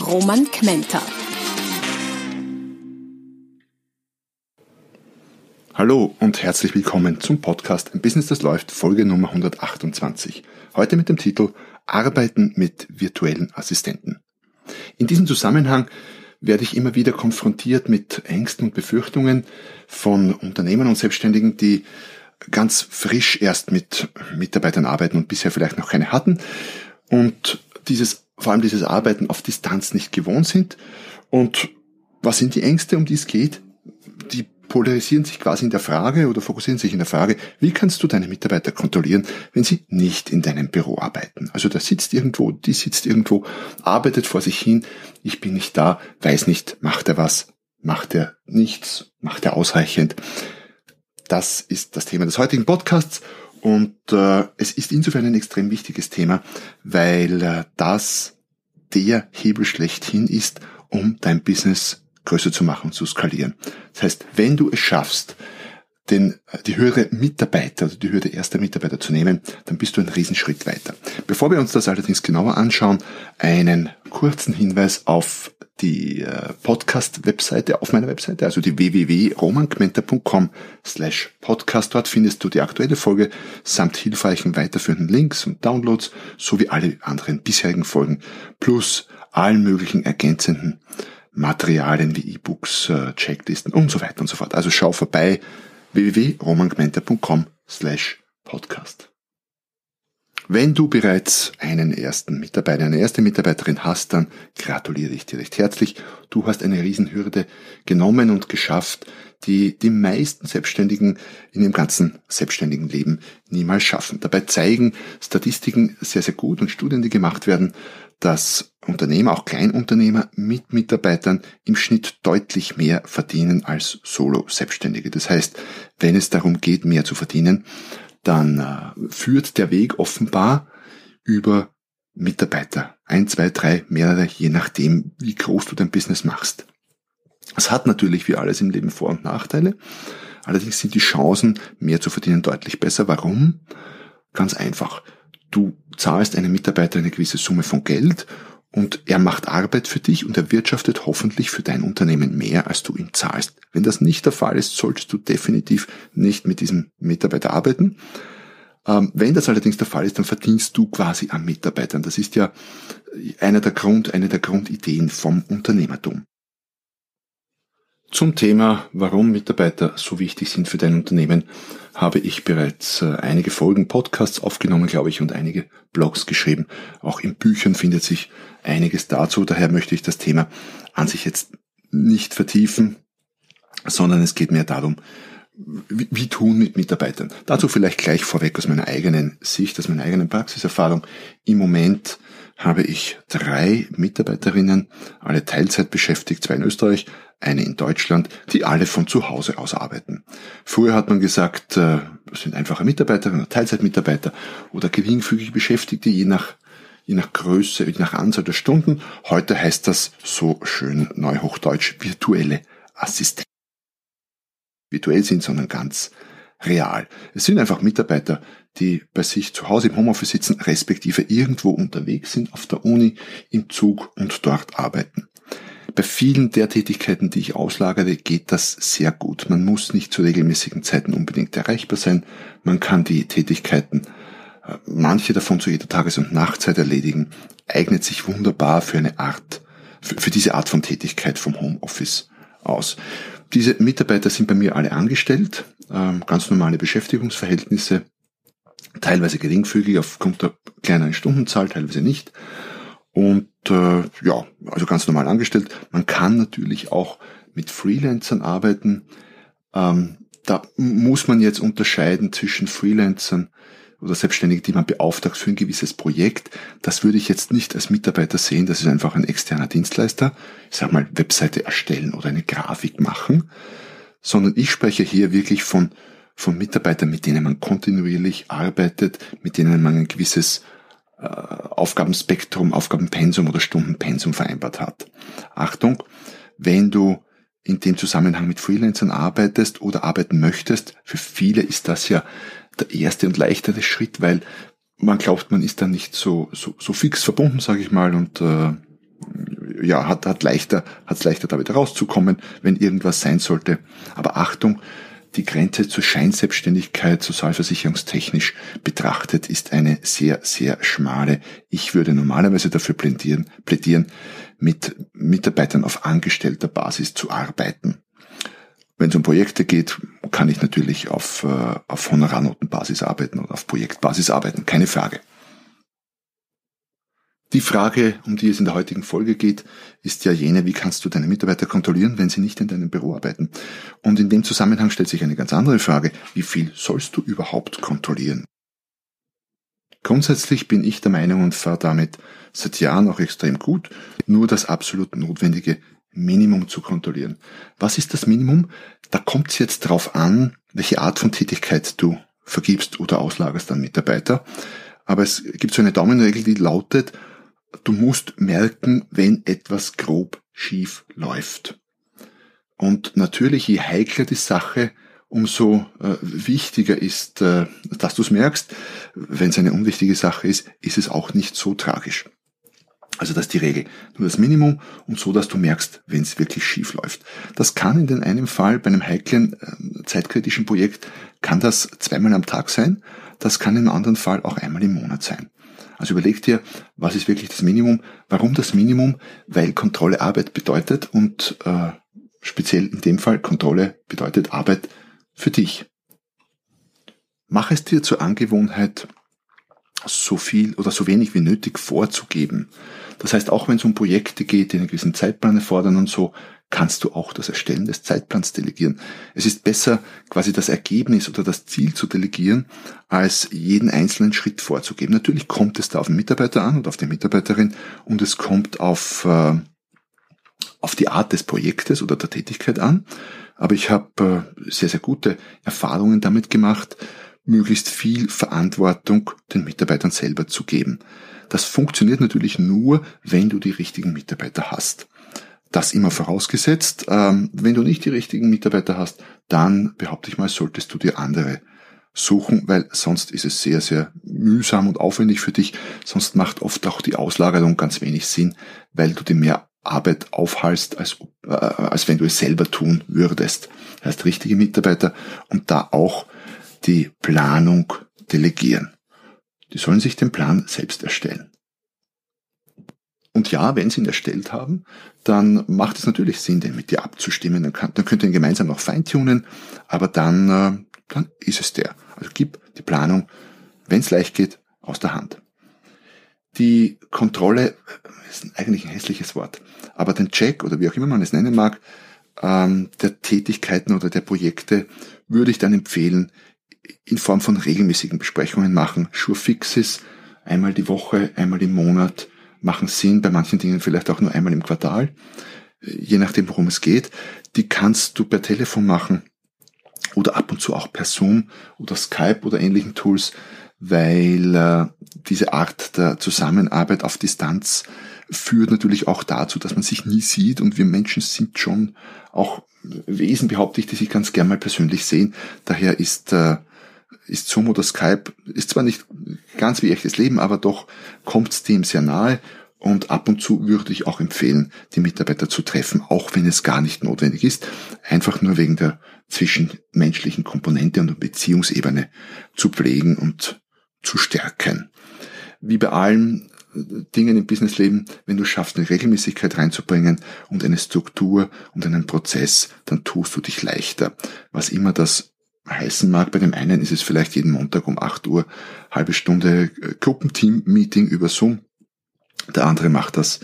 Roman Kmenter. Hallo und herzlich willkommen zum Podcast Ein Business, das läuft, Folge Nummer 128. Heute mit dem Titel Arbeiten mit virtuellen Assistenten. In diesem Zusammenhang werde ich immer wieder konfrontiert mit Ängsten und Befürchtungen von Unternehmern und Selbstständigen, die ganz frisch erst mit Mitarbeitern arbeiten und bisher vielleicht noch keine hatten und dieses, vor allem dieses Arbeiten auf Distanz nicht gewohnt sind. Und was sind die Ängste, um die es geht? Die polarisieren sich quasi in der Frage oder fokussieren sich in der Frage, wie kannst du deine Mitarbeiter kontrollieren, wenn sie nicht in deinem Büro arbeiten? Also da sitzt irgendwo, die sitzt irgendwo, arbeitet vor sich hin, ich bin nicht da, weiß nicht, macht er was, macht er nichts, macht er ausreichend. Das ist das Thema des heutigen Podcasts und äh, es ist insofern ein extrem wichtiges Thema, weil äh, das der Hebel schlechthin ist, um dein Business größer zu machen, zu skalieren. Das heißt, wenn du es schaffst, den, die höhere Mitarbeiter, also die höhere erster Mitarbeiter zu nehmen, dann bist du einen Riesenschritt weiter. Bevor wir uns das allerdings genauer anschauen, einen kurzen Hinweis auf die äh, Podcast-Webseite, auf meiner Webseite, also die www.romangmenta.com slash podcast. Dort findest du die aktuelle Folge samt hilfreichen weiterführenden Links und Downloads sowie alle anderen bisherigen Folgen plus allen möglichen ergänzenden Materialien wie E-Books, äh, Checklisten und so weiter und so fort. Also schau vorbei www.romangmenta.com slash podcast. Wenn du bereits einen ersten Mitarbeiter, eine erste Mitarbeiterin hast, dann gratuliere ich dir recht herzlich. Du hast eine Riesenhürde genommen und geschafft, die die meisten Selbstständigen in ihrem ganzen selbstständigen Leben niemals schaffen. Dabei zeigen Statistiken sehr, sehr gut und Studien, die gemacht werden, dass Unternehmer, auch Kleinunternehmer mit Mitarbeitern im Schnitt deutlich mehr verdienen als Solo-Selbstständige. Das heißt, wenn es darum geht, mehr zu verdienen, dann äh, führt der Weg offenbar über Mitarbeiter. Ein, zwei, drei, mehrere, je nachdem, wie groß du dein Business machst. Es hat natürlich wie alles im Leben Vor- und Nachteile. Allerdings sind die Chancen, mehr zu verdienen, deutlich besser. Warum? Ganz einfach. Du zahlst einem Mitarbeiter eine gewisse Summe von Geld und er macht Arbeit für dich und erwirtschaftet hoffentlich für dein Unternehmen mehr, als du ihm zahlst. Wenn das nicht der Fall ist, solltest du definitiv nicht mit diesem Mitarbeiter arbeiten. Ähm, wenn das allerdings der Fall ist, dann verdienst du quasi am Mitarbeitern. Das ist ja einer der Grund, eine der Grundideen vom Unternehmertum. Zum Thema, warum Mitarbeiter so wichtig sind für dein Unternehmen, habe ich bereits äh, einige Folgen Podcasts aufgenommen, glaube ich, und einige Blogs geschrieben. Auch in Büchern findet sich einiges dazu. Daher möchte ich das Thema an sich jetzt nicht vertiefen, sondern es geht mehr darum, wie, tun mit Mitarbeitern. Dazu vielleicht gleich vorweg aus meiner eigenen Sicht, aus meiner eigenen Praxiserfahrung. Im Moment habe ich drei Mitarbeiterinnen, alle Teilzeit beschäftigt, zwei in Österreich, eine in Deutschland, die alle von zu Hause aus arbeiten. Früher hat man gesagt, äh, sind einfache Mitarbeiterinnen, Teilzeitmitarbeiter oder geringfügig Beschäftigte, je nach, je nach Größe, je nach Anzahl der Stunden. Heute heißt das so schön neuhochdeutsch virtuelle Assistenten. Virtuell sind, sondern ganz real. Es sind einfach Mitarbeiter, die bei sich zu Hause im Homeoffice sitzen, respektive irgendwo unterwegs sind, auf der Uni, im Zug und dort arbeiten. Bei vielen der Tätigkeiten, die ich auslagere, geht das sehr gut. Man muss nicht zu regelmäßigen Zeiten unbedingt erreichbar sein. Man kann die Tätigkeiten, äh, manche davon zu jeder Tages- und Nachtzeit erledigen, eignet sich wunderbar für eine Art, für, diese Art von Tätigkeit vom Homeoffice aus. Diese Mitarbeiter sind bei mir alle angestellt, ähm, ganz normale Beschäftigungsverhältnisse, teilweise geringfügig aufgrund der kleineren Stundenzahl, teilweise nicht. Und äh, ja, also ganz normal angestellt. Man kann natürlich auch mit Freelancern arbeiten. Ähm, da muss man jetzt unterscheiden zwischen Freelancern, oder Selbstständige, die man beauftragt für ein gewisses Projekt, das würde ich jetzt nicht als Mitarbeiter sehen, das ist einfach ein externer Dienstleister, ich sag mal Webseite erstellen oder eine Grafik machen, sondern ich spreche hier wirklich von, von Mitarbeitern, mit denen man kontinuierlich arbeitet, mit denen man ein gewisses äh, Aufgabenspektrum, Aufgabenpensum oder Stundenpensum vereinbart hat. Achtung, wenn du in dem Zusammenhang mit Freelancern arbeitest oder arbeiten möchtest, für viele ist das ja der erste und leichtere Schritt, weil man glaubt, man ist da nicht so, so, so fix verbunden, sage ich mal, und äh, ja, hat, hat leichter, hat es leichter da wieder rauszukommen, wenn irgendwas sein sollte. Aber Achtung, die Grenze zur Scheinselbstständigkeit sozialversicherungstechnisch betrachtet ist eine sehr, sehr schmale. Ich würde normalerweise dafür plädieren, plädieren mit Mitarbeitern auf angestellter Basis zu arbeiten. Wenn es um Projekte geht, kann ich natürlich auf, äh, auf Honorarnotenbasis arbeiten oder auf Projektbasis arbeiten, keine Frage. Die Frage, um die es in der heutigen Folge geht, ist ja jene, wie kannst du deine Mitarbeiter kontrollieren, wenn sie nicht in deinem Büro arbeiten? Und in dem Zusammenhang stellt sich eine ganz andere Frage, wie viel sollst du überhaupt kontrollieren? Grundsätzlich bin ich der Meinung und fahre damit seit Jahren auch extrem gut, nur das absolut notwendige Minimum zu kontrollieren. Was ist das Minimum? Da kommt es jetzt drauf an, welche Art von Tätigkeit du vergibst oder auslagerst an Mitarbeiter. Aber es gibt so eine Daumenregel, die lautet, du musst merken, wenn etwas grob schief läuft. Und natürlich, je heikler die Sache, umso äh, wichtiger ist, äh, dass du es merkst. Wenn es eine unwichtige Sache ist, ist es auch nicht so tragisch. Also das ist die Regel. Nur das Minimum und so, dass du merkst, wenn es wirklich schief läuft. Das kann in den einem Fall bei einem heiklen, äh, zeitkritischen Projekt, kann das zweimal am Tag sein. Das kann im anderen Fall auch einmal im Monat sein. Also überleg dir, was ist wirklich das Minimum? Warum das Minimum? Weil Kontrolle Arbeit bedeutet und äh, speziell in dem Fall Kontrolle bedeutet Arbeit für dich. Mach es dir zur Angewohnheit, so viel oder so wenig wie nötig vorzugeben. Das heißt, auch wenn es um Projekte geht, die einen gewissen Zeitplan erfordern und so, kannst du auch das Erstellen des Zeitplans delegieren. Es ist besser, quasi das Ergebnis oder das Ziel zu delegieren, als jeden einzelnen Schritt vorzugeben. Natürlich kommt es da auf den Mitarbeiter an und auf die Mitarbeiterin und es kommt auf, äh, auf die Art des Projektes oder der Tätigkeit an. Aber ich habe äh, sehr, sehr gute Erfahrungen damit gemacht, möglichst viel Verantwortung den Mitarbeitern selber zu geben. Das funktioniert natürlich nur, wenn du die richtigen Mitarbeiter hast. Das immer vorausgesetzt, ähm, wenn du nicht die richtigen Mitarbeiter hast, dann behaupte ich mal, solltest du dir andere suchen, weil sonst ist es sehr, sehr mühsam und aufwendig für dich. Sonst macht oft auch die Auslagerung ganz wenig Sinn, weil du dir mehr Arbeit aufhalst, als, äh, als wenn du es selber tun würdest. Das heißt, richtige Mitarbeiter und da auch die Planung delegieren. Die sollen sich den Plan selbst erstellen. Und ja, wenn sie ihn erstellt haben, dann macht es natürlich Sinn, den mit dir abzustimmen. Dann, kann, dann könnt ihr ihn gemeinsam noch feintunen, aber dann, äh, dann ist es der. Also gib die Planung, wenn es leicht geht, aus der Hand. Die Kontrolle ist eigentlich ein hässliches Wort, aber den Check oder wie auch immer man es nennen mag, ähm, der Tätigkeiten oder der Projekte würde ich dann empfehlen, in Form von regelmäßigen Besprechungen machen. Sure Fixes, einmal die Woche, einmal im Monat, machen Sinn, bei manchen Dingen vielleicht auch nur einmal im Quartal, je nachdem, worum es geht. Die kannst du per Telefon machen oder ab und zu auch per Zoom oder Skype oder ähnlichen Tools, weil äh, diese Art der Zusammenarbeit auf Distanz führt natürlich auch dazu, dass man sich nie sieht und wir Menschen sind schon auch Wesen, behaupte ich, die sich ganz gern mal persönlich sehen. Daher ist äh, ist Zoom oder Skype, ist zwar nicht ganz wie echtes Leben, aber doch kommt es dem sehr nahe und ab und zu würde ich auch empfehlen, die Mitarbeiter zu treffen, auch wenn es gar nicht notwendig ist, einfach nur wegen der zwischenmenschlichen Komponente und der Beziehungsebene zu pflegen und zu stärken. Wie bei allen Dingen im Businessleben, wenn du schaffst, eine Regelmäßigkeit reinzubringen und eine Struktur und einen Prozess, dann tust du dich leichter. Was immer das heißen mag. Bei dem einen ist es vielleicht jeden Montag um 8 Uhr halbe Stunde äh, Gruppenteam-Meeting über Zoom. Der andere macht das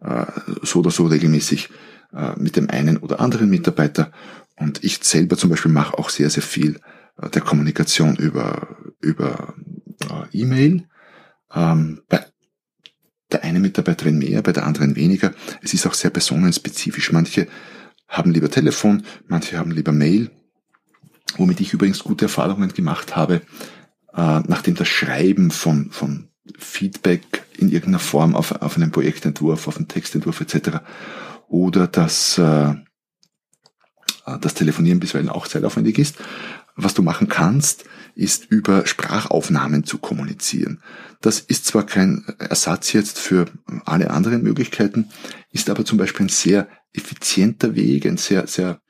äh, so oder so regelmäßig äh, mit dem einen oder anderen Mitarbeiter. Und ich selber zum Beispiel mache auch sehr, sehr viel der Kommunikation über, über E-Mail. Ähm, bei der einen Mitarbeiterin mehr, bei der anderen weniger. Es ist auch sehr personenspezifisch. Manche haben lieber Telefon, manche haben lieber Mail. Womit ich übrigens gute Erfahrungen gemacht habe, äh, nachdem das Schreiben von, von Feedback in irgendeiner Form auf, auf einen Projektentwurf, auf einen Textentwurf etc. oder das, äh, das Telefonieren bisweilen auch zeitaufwendig ist. Was du machen kannst, ist über Sprachaufnahmen zu kommunizieren. Das ist zwar kein Ersatz jetzt für alle anderen Möglichkeiten, ist aber zum Beispiel ein sehr effizienter Weg, ein sehr, sehr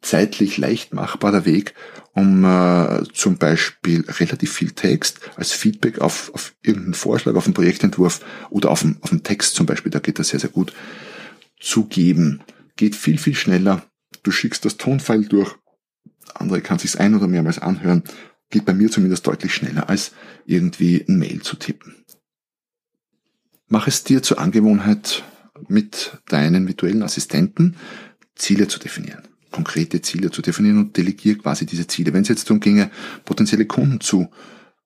zeitlich leicht machbarer Weg, um äh, zum Beispiel relativ viel Text als Feedback auf, auf irgendeinen Vorschlag, auf einen Projektentwurf oder auf einen, auf einen Text zum Beispiel, da geht das sehr, sehr gut, zu geben. Geht viel, viel schneller. Du schickst das Tonfile durch, andere kann sich's ein oder mehrmals anhören, geht bei mir zumindest deutlich schneller, als irgendwie ein Mail zu tippen. Mach es dir zur Angewohnheit, mit deinen virtuellen Assistenten Ziele zu definieren konkrete Ziele zu definieren und delegiere quasi diese Ziele. Wenn es jetzt darum ginge, potenzielle Kunden zu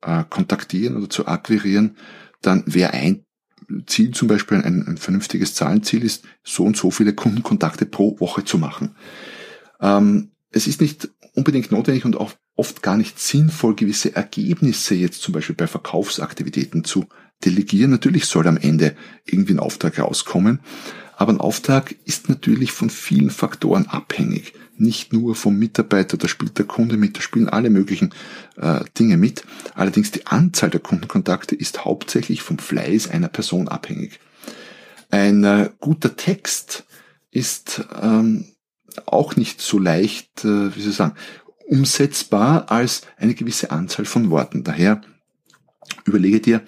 äh, kontaktieren oder zu akquirieren, dann wäre ein Ziel zum Beispiel ein, ein, vernünftiges Zahlenziel ist, so und so viele Kundenkontakte pro Woche zu machen. Ähm, es ist nicht unbedingt notwendig und auch oft gar nicht sinnvoll, gewisse Ergebnisse jetzt zum Beispiel bei Verkaufsaktivitäten zu delegieren. Natürlich soll am Ende irgendwie ein Auftrag rauskommen, aber ein Auftrag ist natürlich von vielen Faktoren abhängig. Nicht nur vom Mitarbeiter, da spielt der Kunde mit, da spielen alle möglichen äh, Dinge mit. Allerdings die Anzahl der Kundenkontakte ist hauptsächlich vom Fleiß einer Person abhängig. Ein äh, guter Text ist ähm, auch nicht so leicht, äh, wie soll ich sagen, umsetzbar als eine gewisse Anzahl von Worten. Daher überlege dir,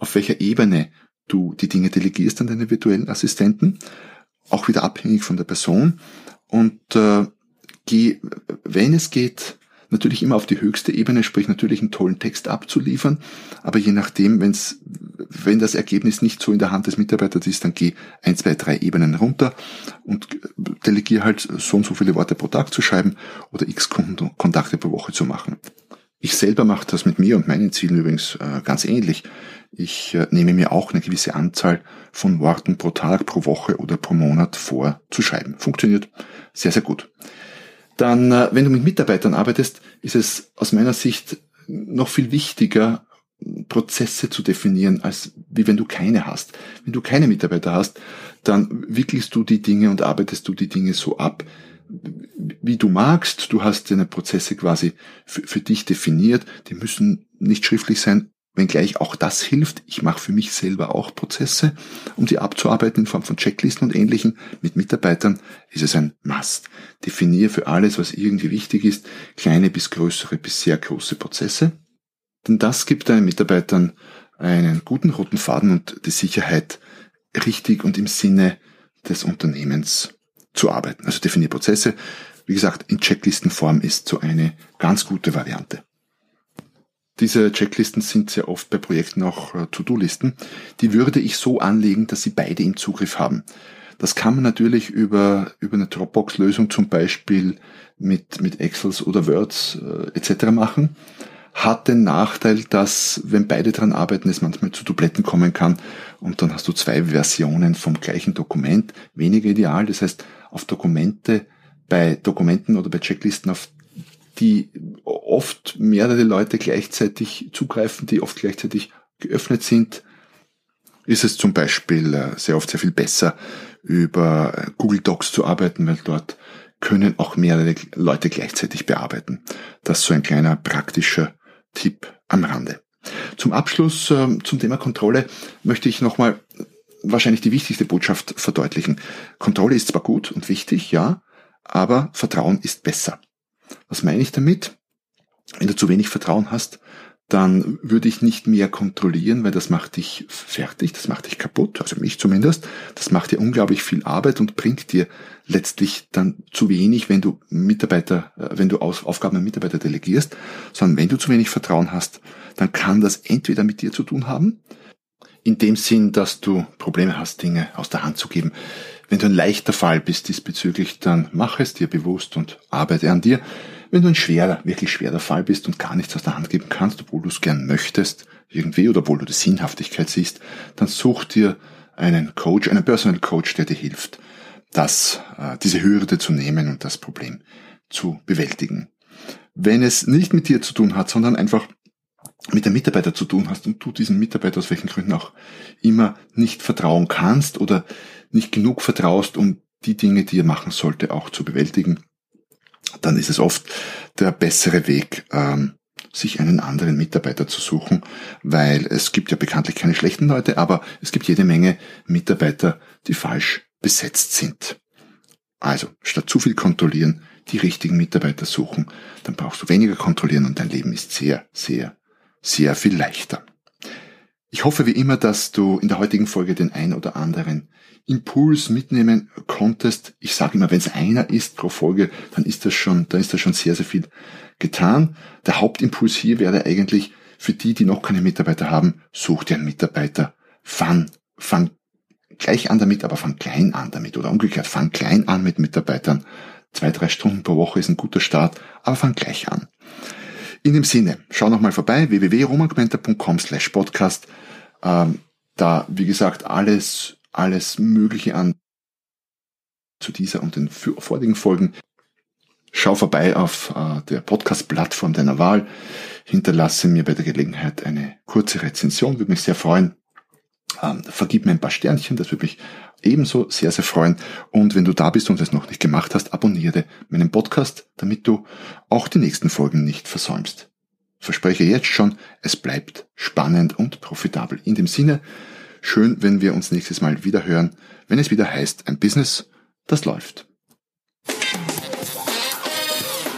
auf welcher Ebene du die Dinge delegierst an deine virtuellen Assistenten, auch wieder abhängig von der Person und äh, geh, wenn es geht, natürlich immer auf die höchste Ebene, sprich natürlich einen tollen Text abzuliefern, aber je nachdem, wenn's, wenn das Ergebnis nicht so in der Hand des Mitarbeiters ist, dann geh ein, zwei, drei Ebenen runter und delegier halt so und so viele Worte pro Tag zu schreiben oder x Kontakte pro Woche zu machen. Ich selber mache das mit mir und meinen Zielen übrigens äh, ganz ähnlich. Ich äh, nehme mir auch eine gewisse Anzahl von Worten pro Tag, pro Woche oder pro Monat vor zu schreiben. Funktioniert sehr, sehr gut. Dann, äh, wenn du mit Mitarbeitern arbeitest, ist es aus meiner Sicht noch viel wichtiger, Prozesse zu definieren, als wie wenn du keine hast. Wenn du keine Mitarbeiter hast, dann wickelst du die Dinge und arbeitest du die Dinge so ab, wie du magst. Du hast deine Prozesse quasi für, für dich definiert. Die müssen nicht schriftlich sein, wenngleich auch das hilft. Ich mache für mich selber auch Prozesse, um die abzuarbeiten in Form von Checklisten und ähnlichen. Mit Mitarbeitern ist es ein Must. Definiere für alles, was irgendwie wichtig ist, kleine bis größere bis sehr große Prozesse. Denn das gibt deinen Mitarbeitern einen guten roten Faden und die Sicherheit, richtig und im Sinne des Unternehmens zu arbeiten. Also definiere Prozesse. Wie gesagt, in Checklistenform ist so eine ganz gute Variante. Diese Checklisten sind sehr oft bei Projekten auch äh, To-Do-Listen. Die würde ich so anlegen, dass sie beide im Zugriff haben. Das kann man natürlich über, über eine Dropbox-Lösung zum Beispiel mit, mit Excels oder Words äh, etc. machen. Hat den Nachteil, dass, wenn beide dran arbeiten, es manchmal zu Dubletten kommen kann und dann hast du zwei Versionen vom gleichen Dokument. Weniger ideal. Das heißt, auf Dokumente, bei Dokumenten oder bei Checklisten, auf die oft mehrere Leute gleichzeitig zugreifen, die oft gleichzeitig geöffnet sind, ist es zum Beispiel äh, sehr oft sehr viel besser, über äh, Google Docs zu arbeiten, weil dort können auch mehrere Leute gleichzeitig bearbeiten. Das ist so ein kleiner praktischer Tipp am Rande. Zum Abschluss äh, zum Thema Kontrolle möchte ich nochmal wahrscheinlich die wichtigste Botschaft verdeutlichen. Kontrolle ist zwar gut und wichtig, ja, aber Vertrauen ist besser. Was meine ich damit? Wenn du zu wenig Vertrauen hast, dann würde ich nicht mehr kontrollieren, weil das macht dich fertig, das macht dich kaputt, also mich zumindest. Das macht dir unglaublich viel Arbeit und bringt dir letztlich dann zu wenig, wenn du Mitarbeiter, äh, wenn du Aufgaben an Mitarbeiter delegierst, sondern wenn du zu wenig Vertrauen hast, dann kann das entweder mit dir zu tun haben, in dem Sinn, dass du Probleme hast, Dinge aus der Hand zu geben, Wenn du ein leichter Fall bist diesbezüglich, dann mach es dir bewusst und arbeite an dir. Wenn du ein schwerer, wirklich schwerer Fall bist und gar nichts aus der Hand geben kannst, obwohl du es gern möchtest, irgendwie, oder obwohl du die Sinnhaftigkeit siehst, dann such dir einen Coach, einen Personal Coach, der dir hilft, das, äh, diese Hürde zu nehmen und das Problem zu bewältigen. Wenn es nicht mit dir zu tun hat, sondern einfach mit dem Mitarbeiter zu tun hast und du diesem Mitarbeiter aus welchen Gründen auch immer nicht vertrauen kannst oder nicht genug vertraust, um die Dinge, die er machen sollte, auch zu bewältigen, dann ist es oft der bessere Weg, ähm, sich einen anderen Mitarbeiter zu suchen, weil es gibt ja bekanntlich keine schlechten Leute, aber es gibt jede Menge Mitarbeiter, die falsch besetzt sind. Also, statt zu viel kontrollieren, die richtigen Mitarbeiter suchen, dann brauchst du weniger kontrollieren und dein Leben ist sehr, sehr, sehr viel leichter. Ich hoffe wie immer, dass du in der heutigen Folge den ein oder anderen Impuls mitnehmen konntest. Ich sage immer, wenn es einer ist pro Folge, dann ist das schon, dann ist das schon sehr, sehr viel getan. Der Hauptimpuls hier wäre eigentlich für die, die noch keine Mitarbeiter haben, such dir einen Mitarbeiter. Fang, fang gleich an damit, aber fang klein an damit oder umgekehrt, fang klein an mit Mitarbeitern. Zwei, drei Stunden pro Woche ist ein guter Start, aber fang gleich an. In dem Sinne, schau nochmal vorbei, www.romangmenta.com slash podcast. Ähm, da, wie gesagt, alles, alles Mögliche an zu dieser und den vorigen Folgen. Schau vorbei auf äh, der Podcast-Plattform deiner Wahl. Hinterlasse mir bei der Gelegenheit eine kurze Rezension, würde mich sehr freuen. Ähm, vergib mir ein paar Sternchen, das würde mich ebenso sehr, sehr freuen. Und wenn du da bist und es noch nicht gemacht hast, abonniere meinen Podcast, damit du auch die nächsten Folgen nicht versäumst. Verspreche jetzt schon, es bleibt spannend und profitabel. In dem Sinne, schön, wenn wir uns nächstes Mal wieder hören, wenn es wieder heißt, ein Business, das läuft.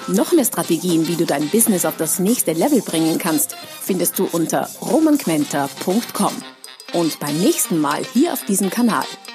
Noch mehr Strategien, wie du dein Business auf das nächste Level bringen kannst, findest du unter romanquenter.com. Und beim nächsten Mal hier auf diesem Kanal,